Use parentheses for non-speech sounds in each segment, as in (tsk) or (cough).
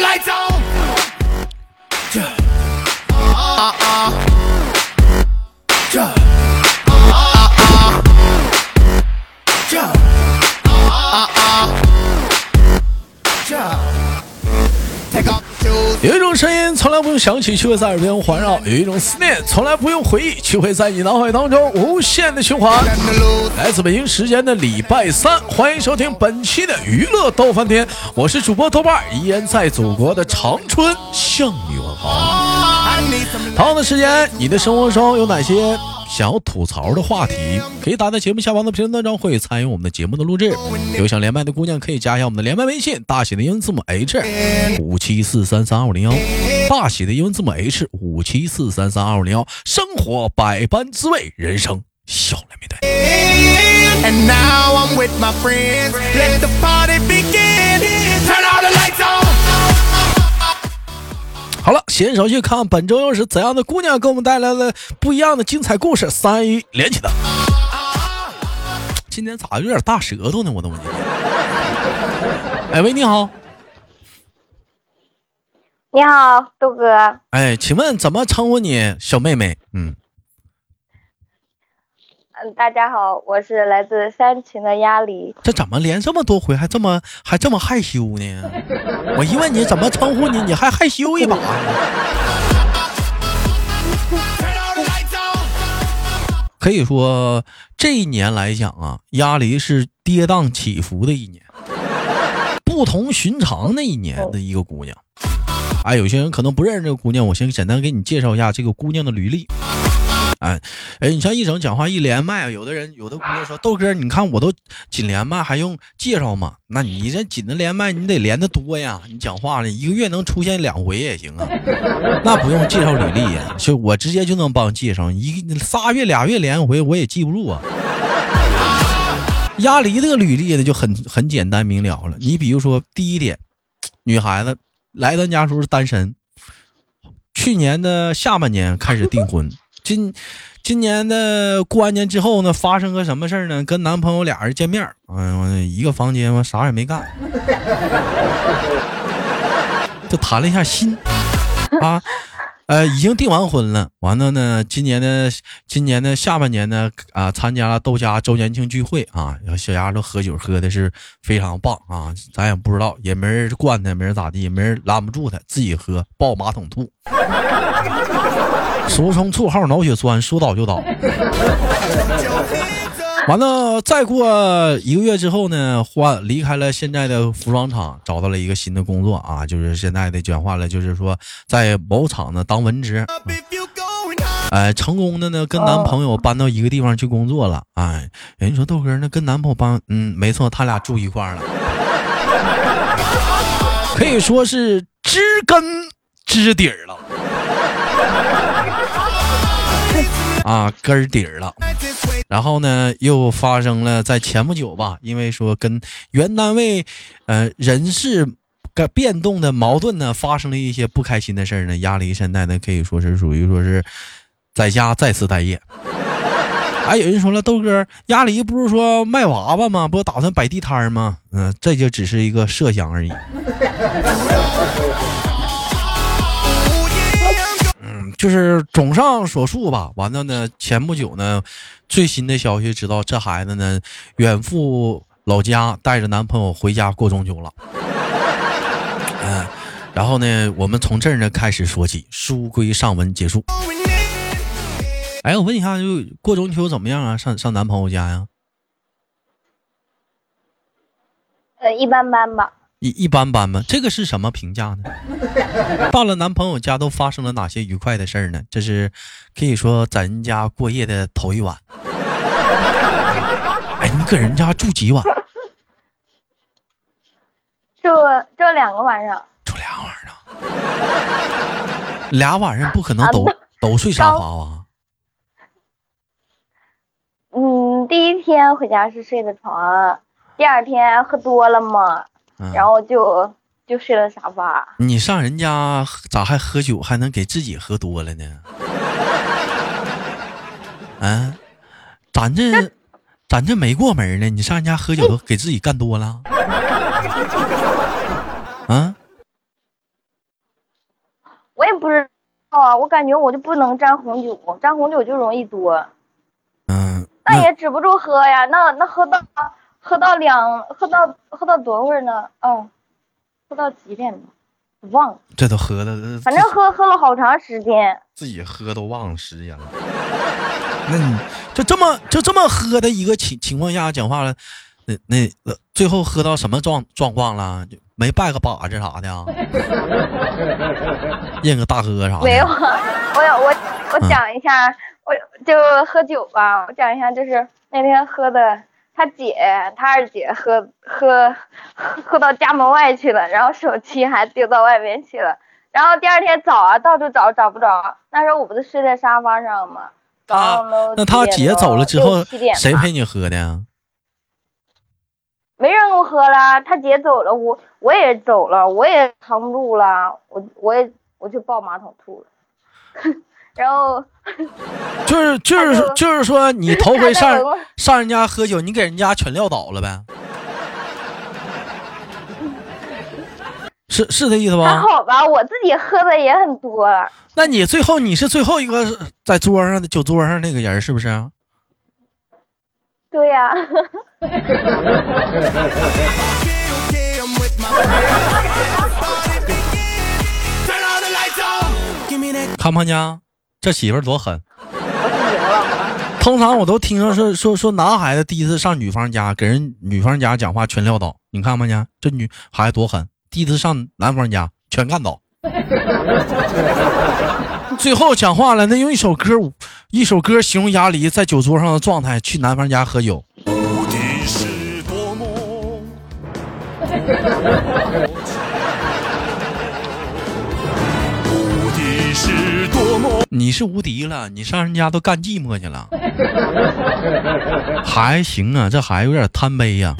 有一种声音从来不用响起，却会在耳边环绕；有一种思念从来不用回忆，却会在你脑海当中无限的循环。来自北京时间的礼拜三，欢迎收听本期的娱乐逗翻天，我是主播豆瓣，依然在祖国的长春向你问好。同样的时间，你的生活中有哪些？想要吐槽的话题，可以打在节目下方的评论当中，会参与我们的节目的录制。有想连麦的姑娘，可以加一下我们的连麦微信，大写的英文字母 H 五七四三三二五零幺，大写的英文字母 H 五七四三三二五零幺。生活百般滋味，人生笑来面对。好了，闲手去看本周又是怎样的姑娘给我们带来了不一样的精彩故事。三一连起来，今天咋有点大舌头呢？我的妈！哎喂，你好，你好，豆哥。哎，请问怎么称呼你，小妹妹？嗯。嗯，大家好，我是来自三秦的鸭梨。这怎么连这么多回还这么还这么害羞呢？(laughs) 我一问你怎么称呼你，你还害羞一把。(laughs) 可以说这一年来讲啊，鸭梨是跌宕起伏的一年，不同寻常的一年的一个姑娘。哎，有些人可能不认识这个姑娘，我先简单给你介绍一下这个姑娘的履历。哎，哎，你像一整讲话一连麦，有的人有的姑娘说豆哥，你看我都紧连麦，还用介绍吗？那你这紧的连麦，你得连的多呀。你讲话了一个月能出现两回也行啊，那不用介绍履历呀，就我直接就能帮介绍。一仨月俩月连回，我也记不住啊。鸭梨这个履历呢就很很简单明了了。你比如说第一点，女孩子来咱家时候是单身，去年的下半年开始订婚。今今年的过完年之后呢，发生个什么事儿呢？跟男朋友俩人见面，嗯，一个房间嘛，啥也没干，(laughs) 就谈了一下心啊，呃，已经订完婚了。完了呢，今年的今年的下半年呢，啊，参加了豆家周年庆聚会啊，小丫头喝酒喝的是非常棒啊，咱也不知道，也没人惯她，没人咋地，也没人拦不住她，自己喝，抱马桶吐。俗称绰号脑血栓，说倒就倒。完了，再过一个月之后呢，换离开了现在的服装厂，找到了一个新的工作啊，就是现在的讲话了，就是说在某厂呢当文职。哎，成功的呢，跟男朋友搬到一个地方去工作了。哎，人说豆哥，那跟男朋友搬，嗯，没错，他俩住一块了，(laughs) 可以说是知根知底儿了。啊，根儿底儿了，然后呢，又发生了在前不久吧，因为说跟原单位，呃，人事改变动的矛盾呢，发生了一些不开心的事儿呢。压力现在呢，可以说是属于说是在家再次待业。哎，有人说了，豆哥，鸭梨不是说卖娃娃吗？不打算摆地摊吗？嗯，这就只是一个设想而已。就是总上所述吧，完了呢，前不久呢，最新的消息知道这孩子呢远赴老家，带着男朋友回家过中秋了。(laughs) 嗯，然后呢，我们从这儿呢开始说起，书归上文结束。哎，我问一下，就过中秋怎么样啊？上上男朋友家呀？呃，一般般吧。一一般般吧？这个是什么评价呢？(laughs) 到了男朋友家都发生了哪些愉快的事儿呢？这是可以说咱家过夜的头一晚。(laughs) 哎，你搁人家住几晚？住住两个晚上。住俩晚上。俩晚上不可能都都睡沙发吧？嗯，第一天回家是睡的床，第二天喝多了嘛。然后就就睡了沙发。你上人家咋还喝酒，还能给自己喝多了呢？啊，咱这咱这没过门呢，你上人家喝酒都给自己干多了？啊？我也不知道啊，我感觉我就不能沾红酒，沾红酒就容易多。嗯，那也止不住喝呀，那那喝到喝到两喝到喝到多会儿呢？哦，喝到几点呢？忘了，这都喝的，反正喝喝了好长时间。自己喝都忘了时间了。(laughs) 那你就这么就这么喝的一个情情况下讲话了，那那最后喝到什么状状况了？就没拜个把子啥的啊？(laughs) 认个大哥啥的？没有，我我我讲一下，我就喝酒吧。我讲一下，就是那天喝的，他姐他二姐喝喝喝到家门外去了，然后手机还丢到外面去了。然后第二天早啊，到处找找不着。那时候我不是睡在沙发上吗？啊，那他姐走了之后，谁陪你喝的？没人给我喝了，他姐走了，我我也走了，我也扛不住了，我我也我就抱马桶吐了。(laughs) 然后 (laughs) 就是就是就是说，你 (laughs) 头回上上人家喝酒，你给人家全撂倒了呗？(laughs) 是是这意思吧？还好吧，我自己喝的也很多。那你最后你是最后一个在桌上的酒桌上那个人是不是？对呀。看不见？这媳妇多狠！(laughs) 通常我都听说说说说男孩子第一次上女方家给人女方家讲话全撂倒，你看不见？这女孩子多狠！第一次上男方家，全干倒。(laughs) 最后讲话了，那用一首歌，一首歌形容鸭梨在酒桌上的状态，去男方家喝酒。(laughs) 你是无敌了，你上人家都干寂寞去了，(laughs) 还行啊，这孩子有点贪杯呀。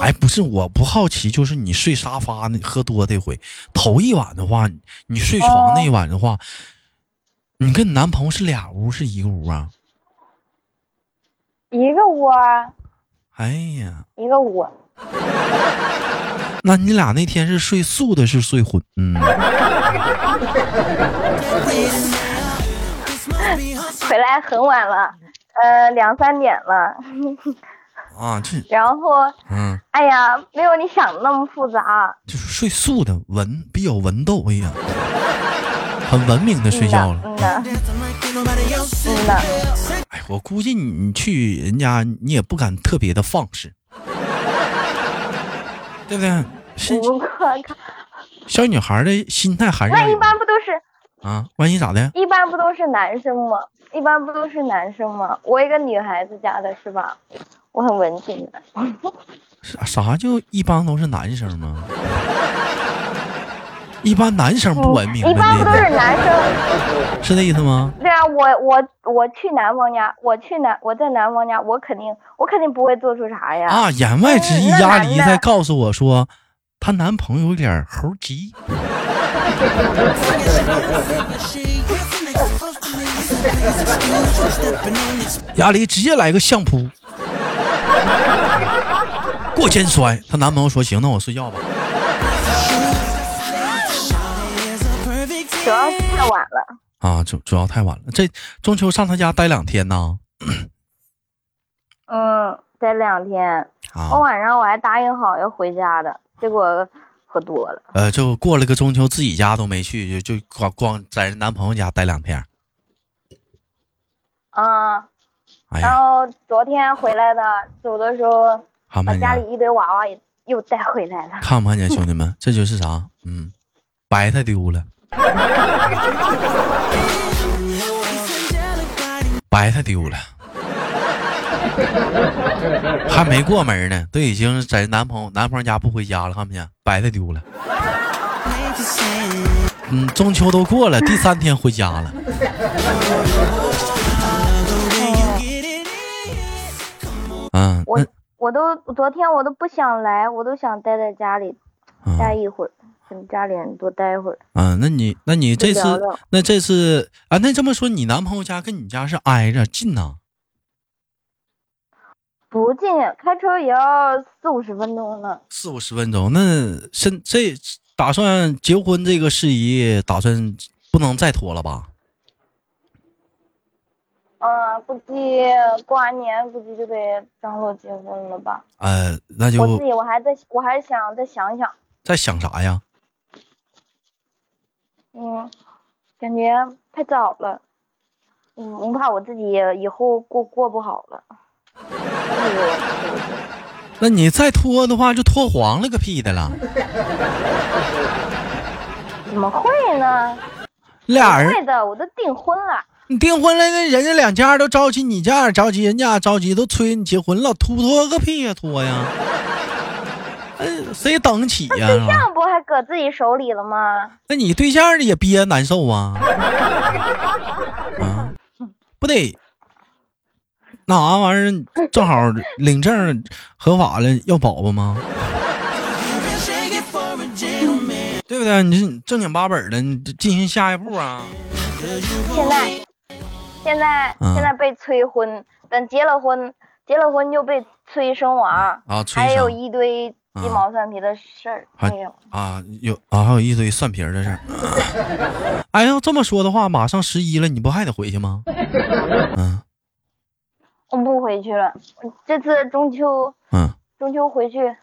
哎，不是，我不好奇，就是你睡沙发那喝多这回，头一晚的话，你睡床那一晚的话，你跟你男朋友是俩屋是一个屋啊？一个屋啊。哎呀，一个屋。(laughs) 那你俩那天是睡素的，是睡荤？嗯。(laughs) (laughs) 回来很晚了，呃，两三点了。啊，这。(laughs) 然后，嗯，哎呀，没有你想的那么复杂。就是睡素的，文比较文斗，哎呀，很文明的睡觉了。嗯的。嗯的。哎，我估计你去人家，你也不敢特别的放肆。对不对？是，小女孩的心态还是那一般不都是啊？万一咋的？一般不都是男生吗？一般不都是男生吗？我一个女孩子家的是吧？我很文静的。(laughs) 啥啥就一般都是男生吗？一般男生不文明。一般不都是男生？是那意思吗？对啊，我我我去男方家，我去男我在男方家，我肯定我肯定不会做出啥呀。啊，言外之意，鸭梨在告诉我说，她男朋友有点猴急。(laughs) 鸭梨直接来个相扑，过肩摔。她男朋友说：“行，那我睡觉吧。”主要是太晚了啊，主主要太晚了。这中秋上他家待两天呢。嗯，待两天。我晚上我还答应好要回家的，结果喝多了。呃，就过了个中秋，自己家都没去，就就光光在人男朋友家待两天。啊。然后昨天回来的，走的时候把家里一堆娃娃也又带回来了。(laughs) 看不看见兄弟们？这就是啥？嗯，白菜丢了。(laughs) 白菜丢了，还没过门呢，都已经在男朋友男朋友家不回家了，看不见？白的丢了。嗯，中秋都过了，第三天回家了。嗯，我我都昨天我都不想来，我都想待在家里待一会儿。跟家里人多待会儿。啊，那你那你这次那这次啊，那这么说，你男朋友家跟你家是挨着近呢？不近，开车也要四五十分钟呢。四五十分钟，那现这打算结婚这个事宜，打算不能再拖了吧？嗯，估计过完年估计就得张罗结婚了吧。呃，那就我自己我还在，我还想再想想。在想啥呀？嗯，感觉太早了。嗯，我怕我自己以后过过不好了。那你再拖的话，就拖黄了个屁的了。怎么会呢？俩人会的，我都订婚了。你订婚了，那人家两家都着急，你家也着急，人家着急，都催你结婚了，拖拖个屁呀，拖呀！哎，谁等得起呀？对象不还搁自己手里了吗？那你对象也憋难受啊？啊，不得那啥玩意儿，(laughs) 正好领证合法了，要宝宝吗？对不对？你是正经八本的，你进行下一步啊？现在。现在现在被催婚，等结了婚，结了婚就被催生娃啊，还有一堆鸡毛蒜皮的事儿，还有啊有啊还有一堆蒜皮的事儿。哎要，这么说的话，马上十一了，你不还得回去吗？(laughs) 嗯，我不回去了，这次中秋，嗯，中秋回去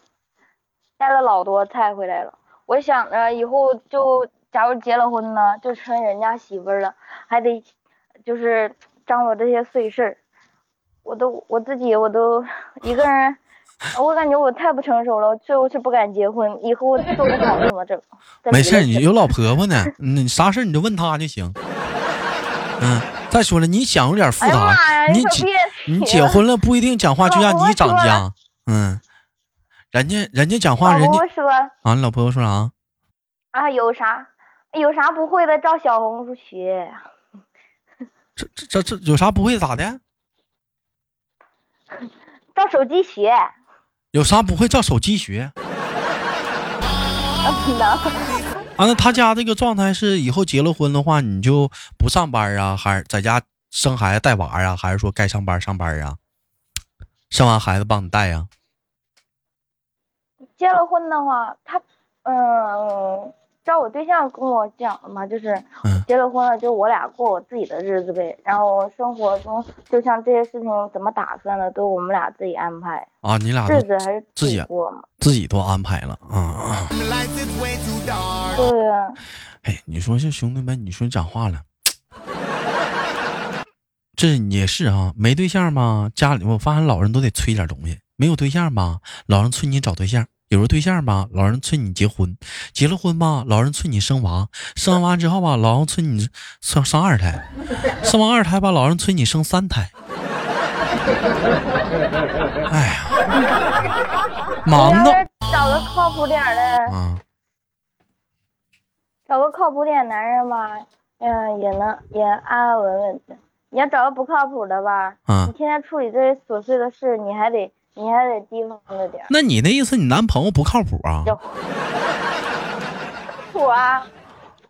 带了老多菜回来了。我想着以后就假如结了婚呢，就成人家媳妇了，还得。就是张罗这些碎事儿，我都我自己我都一个人，我感觉我太不成熟了，最后是不敢结婚，以后做不好怎么整？没事，你有老婆婆呢，你啥事你就问她就行。嗯，再说了，你想有点复杂，你结你结婚了不一定讲话就让你涨价。嗯，人家人家讲话，人家说啊，你老婆婆说啥？啊，有啥有啥不会的，照小红书学。这这这这有啥不会咋的？(laughs) 照手机学。有啥不会照手机学？(laughs) 啊，那他家这个状态是以后结了婚的话，你就不上班啊，还是在家生孩子带娃啊，还是说该上班上班啊？生完孩子帮你带呀？结了婚的话，他嗯。照我对象跟我讲的嘛，就是结了婚了，就我俩过我自己的日子呗。然后生活中，就像这些事情怎么打算的，都我们俩自己安排啊。你俩日子还是自己过嘛，自己都安排了啊啊。对呀。哎，你说这兄弟们，你说讲话了，这也是啊。没对象吗，家里我发现老人都得催点东西；没有对象吧，老人催你找对象。有了对象吧，老人催你结婚；结了婚吧，老人催你生娃；生完娃之后吧，老人催你生生二胎；(laughs) 生完二胎吧，老人催你生三胎。哎呀，忙的。找个靠谱点的，啊，找个靠谱点男人吧，嗯，也能也安安稳稳的。你要找个不靠谱的吧，嗯，你天天处理这些琐碎的事，你还得。你还得提防着点。那你那意思，你男朋友不靠谱啊？靠谱啊，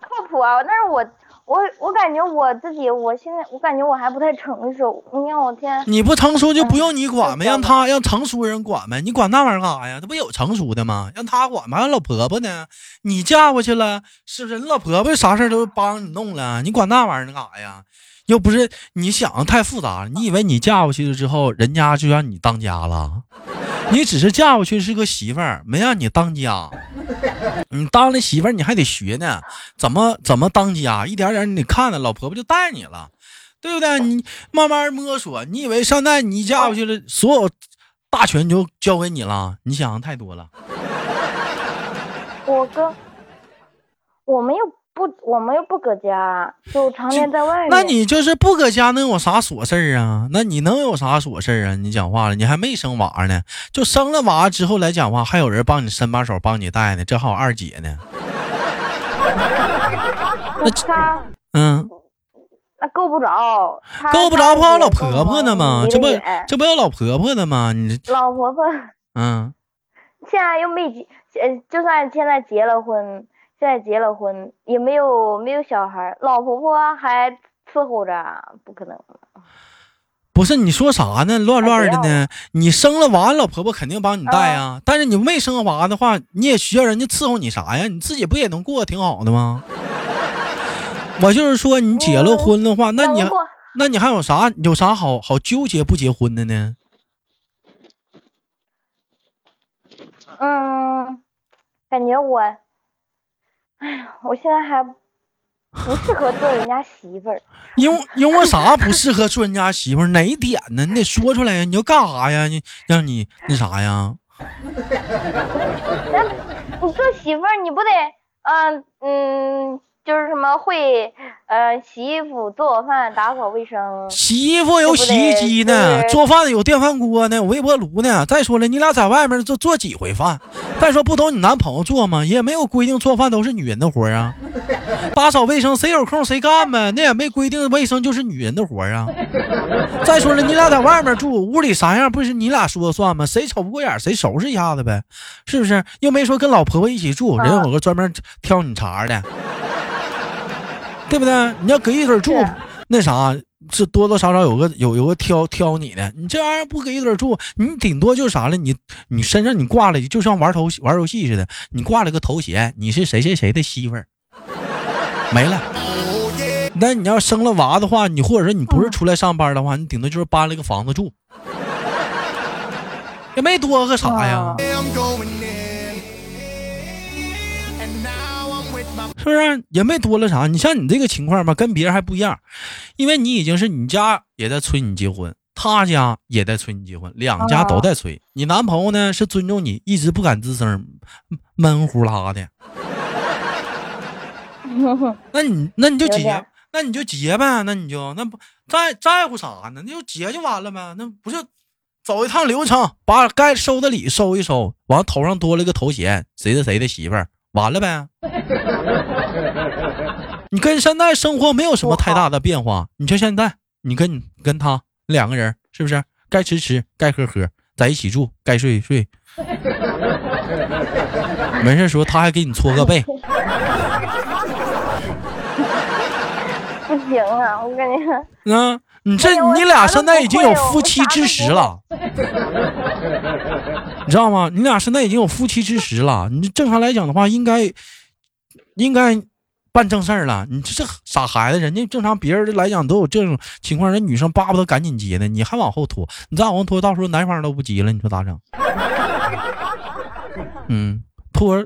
靠谱啊！但是我我我感觉我自己，我现在我感觉我还不太成熟。你看我天，你不成熟就不用你管呗，让他让成熟人管呗。你管那玩意儿干啥呀？这不有成熟的吗？让他管吧。还有老婆婆呢，你嫁过去了，是不是？你老婆婆啥事都帮你弄了，你管那玩意儿干啥呀？又不是你想的太复杂，你以为你嫁过去了之后，人家就让你当家了？你只是嫁过去是个媳妇儿，没让你当家。你当了媳妇儿，你还得学呢，怎么怎么当家，一点点你得看呢，老婆婆就带你了，对不对？你慢慢摸索。你以为现在你嫁过去了，所有大权就交给你了？你想的太多了。我哥，我没有。不，我们又不搁家，就常年在外面。那你就是不搁家，能有啥琐事儿啊？那你能有啥琐事儿啊？你讲话了，你还没生娃呢，就生了娃之后来讲话，还有人帮你伸把手帮你带呢，这还有二姐呢。(laughs) 那他，嗯，那够不着，够不着，不有老婆婆呢吗？这不，这不有老婆婆呢吗？你老婆婆，嗯，(laughs) 现在又没结，呃，就算现在结了婚。现在结了婚，也没有没有小孩，老婆婆还伺候着，不可能。不是你说啥呢？乱乱的呢？你生了娃，老婆婆肯定帮你带啊。但是你没生娃的话，你也需要人家伺候你啥呀？你自己不也能过得挺好的吗？我就是说，你结了婚的话，那你那你还有啥有啥好好纠结不结婚的呢？嗯，感觉我，哎呀，我现在还不适合做人家媳妇儿。(laughs) 因为因为啥不适合做人家媳妇儿？哪一点呢？你得说出来呀！你要干啥呀？你让你那啥呀？(laughs) 那你做媳妇儿，你不得，嗯嗯，就是什么会，呃，洗衣服、做饭、打扫卫生。洗衣服有洗衣机呢，对做饭有电饭锅呢，有微波炉呢。再说了，你俩在外面做做几回饭？再说不都你男朋友做吗？也没有规定做饭都是女人的活儿啊。打扫卫生谁有空谁干呗，那也没规定卫生就是女人的活儿啊。再说了，你俩在外面住，屋里啥样不是你俩说了算吗？谁瞅不过眼谁收拾一下子呗，是不是？又没说跟老婆婆一起住，人有个专门挑你茬儿的，对不对？你要搁一堆儿住，那啥，是多多少少有个有有个挑挑你的。你这玩意儿不搁一堆儿住，你顶多就是啥了？你你身上你挂了，就像玩头玩游戏似的，你挂了个头衔，你是谁谁谁的媳妇儿，没了。那你要生了娃的话，你或者说你不是出来上班的话，你顶多就是搬了个房子住，也没多个啥呀。是不是也没多了啥？你像你这个情况吧，跟别人还不一样，因为你已经是你家也在催你结婚，他家也在催你结婚，两家都在催。你男朋友呢是尊重你，一直不敢吱声，闷呼啦的。那你那你就结，那你就结呗，那你就那不在在乎啥呢？那就结就完了呗，那不是走一趟流程，把该收的礼收一收，完头上多了个头衔，谁是谁的媳妇儿，完了呗。(laughs) 你跟现在生活没有什么太大的变化。你就现在，你跟你跟他两个人，是不是该吃吃，该喝喝，在一起住，该睡睡。(laughs) 没事时候他还给你搓个背，不行啊，我感觉啊，你这你俩现在已经有夫妻之实了，(laughs) 你知道吗？你俩现在已经有夫妻之实了。你正常来讲的话，应该应该办正事儿了。你这傻孩子，人家正常别人来讲都有这种情况，人女生巴不得赶紧结呢，你还往后拖，你再往后拖，到时候男方都不急了，你说咋整？(laughs) 嗯，拖。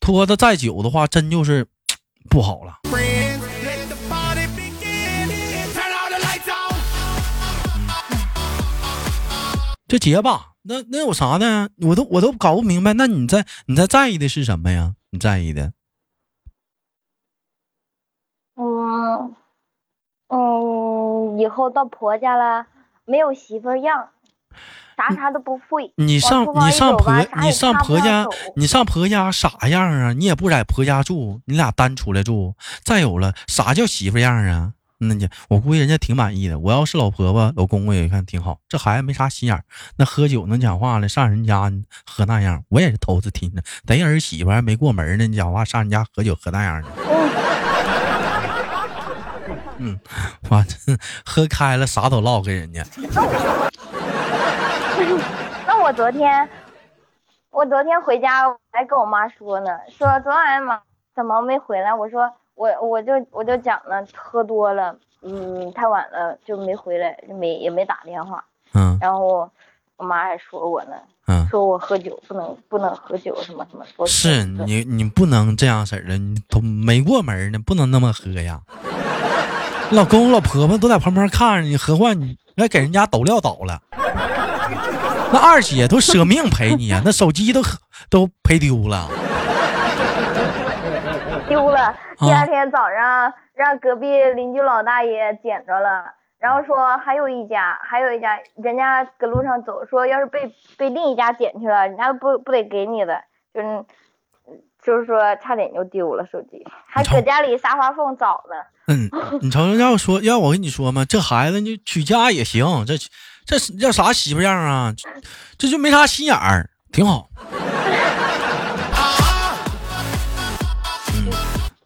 拖的再久的话，真就是不好了。就结吧，那那有啥呢？我都我都搞不明白。那你在你在在意的是什么呀？你在意的？嗯嗯，以后到婆家了，没有媳妇样，啥啥都不会。你上你上婆你上婆家你上婆家啥样啊？你也不在婆家住，你俩单出来住。再有了，啥叫媳妇样啊？那你我估计人家挺满意的。我要是老婆婆老公公也看挺好，这孩子没啥心眼儿，那喝酒能讲话了，上人家喝那样，我也是头次听着。等儿媳妇还没过门呢，你讲话上人家喝酒喝那样的。嗯，完、喝开了啥都唠跟人家。(laughs) 那我昨天，我昨天回家还跟我妈说呢，说昨晚妈怎么没回来？我说我我就我就讲了，喝多了，嗯，太晚了就没回来，就没也没打电话。嗯然后我妈还说我呢，嗯。说我喝酒不能不能喝酒什么什么。说是你，你不能这样式儿的，你都没过门呢，不能那么喝呀。老公老婆婆都在旁边看着你，何况你还给人家抖撂倒了。那二姐都舍命陪你啊，那手机都都赔丢了。丢了。第啊二天早上让隔壁邻居老大爷捡着了，然后说还有一家，还有一家，人家搁路上走，说要是被被另一家捡去了，人家不不得给你的，就是就是说差点就丢了手机，还搁家里沙发缝找呢。嗯，你瞅瞅，要说要我跟你说嘛，这孩子你娶家也行，这这是叫啥媳妇样啊？这这就没啥心眼儿，挺好。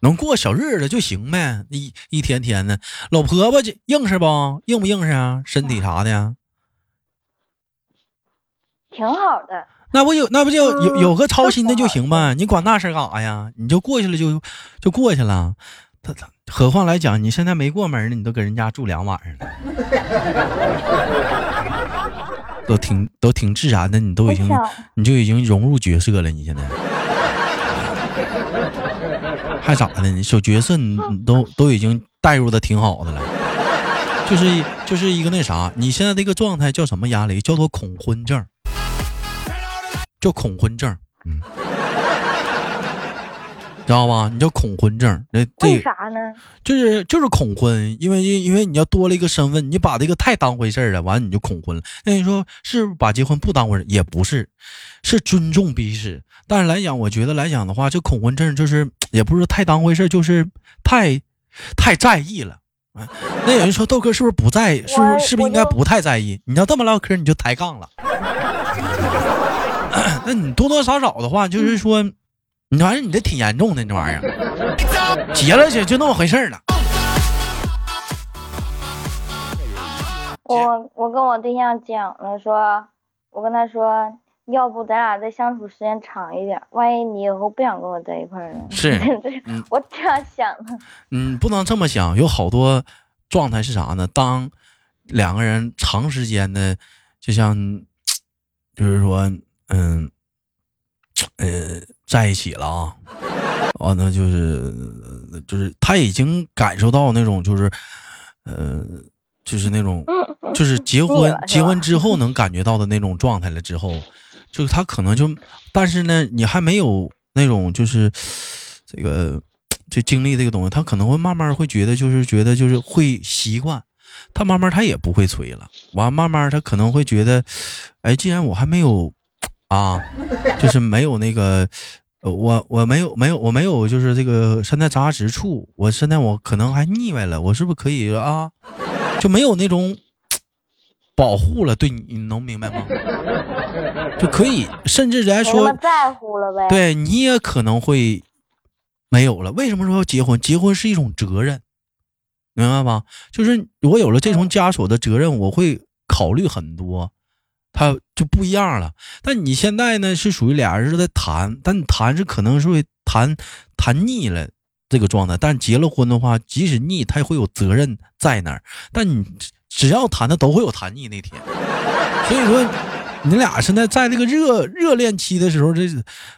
能过小日子就行呗，一一天天的。老婆婆这硬实不？硬不硬实啊？身体啥的呀？挺好的，那不有那不就有嗯有个操心的就行呗？你管那事儿干啥呀？你就过去了就就过去了。他他，何况来讲，你现在没过门呢，你都搁人家住两晚上了，(laughs) 都挺都挺自然的，你都已经你就已经融入角色了，你现在 (laughs) 还咋的？呢小角色你你都都已经带入的挺好的了，就是就是一个那啥，你现在这个状态叫什么压力？叫做恐婚症，叫恐婚症，嗯。知道吧？你叫恐婚症，那这为啥呢？就是就是恐婚，因为因为你要多了一个身份，你把这个太当回事儿了，完了你就恐婚了。那你说是把结婚不当回事儿？也不是，是尊重彼此。但是来讲，我觉得来讲的话，这恐婚症就是 (tsk) 也不是太当回事儿，就是太太在意了。啊那有人说豆哥是不是不在意？是不是是不是应该不太在意？你要这么唠嗑，你就抬杠了。(coughs) 那你多多少少的话，就是说，你反正你这挺严重的，这玩意儿。结了就就那么回事儿了。我我跟我对象讲了说，我跟他说，要不咱俩再相处时间长一点，万一你以后不想跟我在一块儿呢？(laughs) 是嗯我这样想的。嗯，不能这么想，有好多状态是啥呢？当两个人长时间的，就像，就是说，嗯，呃，在一起了啊，完了就是就是他已经感受到那种就是，呃，就是那种就是结婚结婚之后能感觉到的那种状态了之后，就是他可能就，但是呢，你还没有那种就是这个就经历这个东西，他可能会慢慢会觉得就是觉得就是会习惯，他慢慢他也不会催了，完慢慢他可能会觉得，哎，既然我还没有啊，就是没有那个。我我没有没有我没有就是这个现在扎实处，我现在我可能还腻歪了，我是不是可以啊？就没有那种保护了，对你你能明白吗？就可以，甚至来说，在乎了呗。对你也可能会没有了。为什么说要结婚？结婚是一种责任，明白吗？就是我有了这种枷锁的责任，我会考虑很多，他就不一样了。但你现在呢，是属于俩人是在谈，但你谈是可能是会谈谈腻了这个状态。但结了婚的话，即使腻，他会有责任在那儿。但你只要谈的都会有谈腻那天，(laughs) 所以说。你俩现在在这个热热恋期的时候，这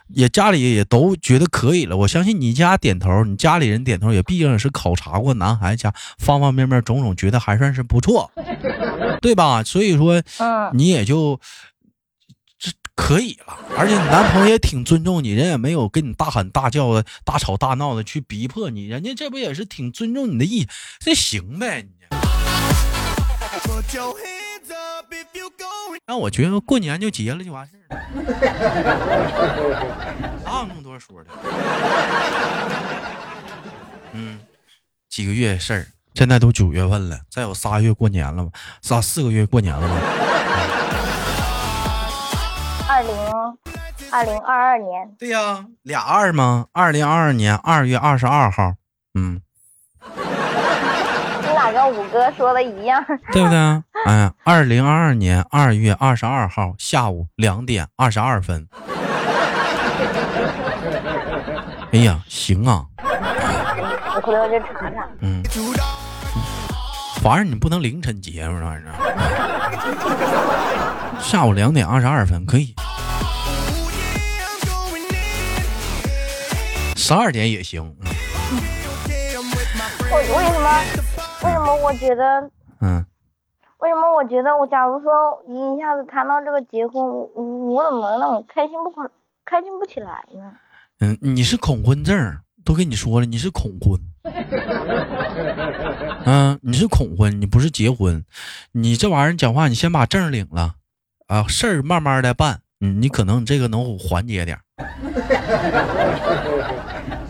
也家里也都觉得可以了。我相信你家点头，你家里人点头，也毕竟是考察过男孩家方方面面种种，觉得还算是不错，(laughs) 对吧？所以说，嗯，你也就这可以了。而且你男朋友也挺尊重你，人也没有跟你大喊大叫的、大吵大闹的去逼迫你，人家这不也是挺尊重你的意，这行呗。你那我觉得过年就结了就完事儿了，哪有那么多说的？嗯，几个月事儿，现在都九月份了，再有仨月过年了吧？仨四个月过年了吧？二零二零二二年，对呀、俩二吗？二零二二年二月二十二号，嗯，跟五哥说的一样？对不对？哎，二零二二年二月二十二号下午两点二十二分。哎呀，行啊，我回头去查查。嗯.反正你不能凌晨结是吧？下午两点二十二分可以.十二点也行。我为什么？为什么我觉得？嗯，为什么我觉得我假如说一下子谈到这个结婚，我我怎么那么开心不可开心不起来呢？嗯，你是恐婚症，都跟你说了，你是恐婚。(laughs) 嗯，你是恐婚，你不是结婚。你这玩意儿讲话，你先把证领了，啊，事儿慢慢的办。嗯，你可能你这个能缓解点儿，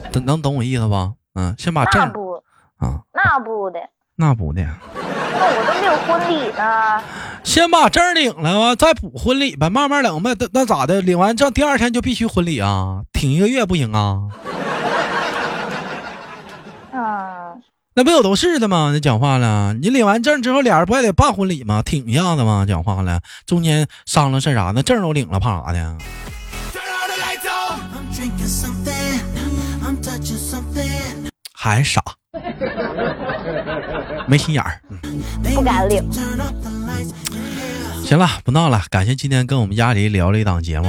(laughs) 能能懂我意思吧？嗯，先把证那不，啊，那不的，那不的，那我都没有婚礼呢。先把证领了吧，再补婚礼呗，慢慢领呗。那那咋的？领完证第二天就必须婚礼啊？挺一个月不行啊？啊，那不有都是的吗？那讲话了，你领完证之后，俩人不还得办婚礼吗？挺一下子吗？讲话了，中间商量事啥？那证都领了，怕啥的？还傻，没心眼儿。不敢领。行了，不闹了，感谢今天跟我们丫里聊了一档节目。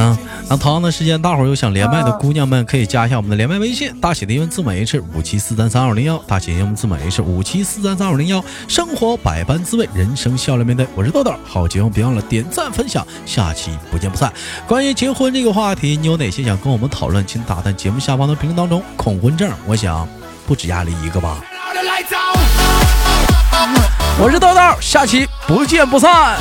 嗯，那同样的时间，大伙儿有想连麦的姑娘们，可以加一下我们的连麦微信，大写的英文字母 H 五七四三三二零幺，大写英文字母 H 五七四三三二零幺。生活百般滋味，人生笑脸面对。我是豆豆，好节目别忘了点赞分享，下期不见不散。关于结婚这个话题，你有哪些想跟我们讨论？请打在节目下方的评论当中。恐婚症，我想不止丫里一个吧。我是豆豆，下期不见不散。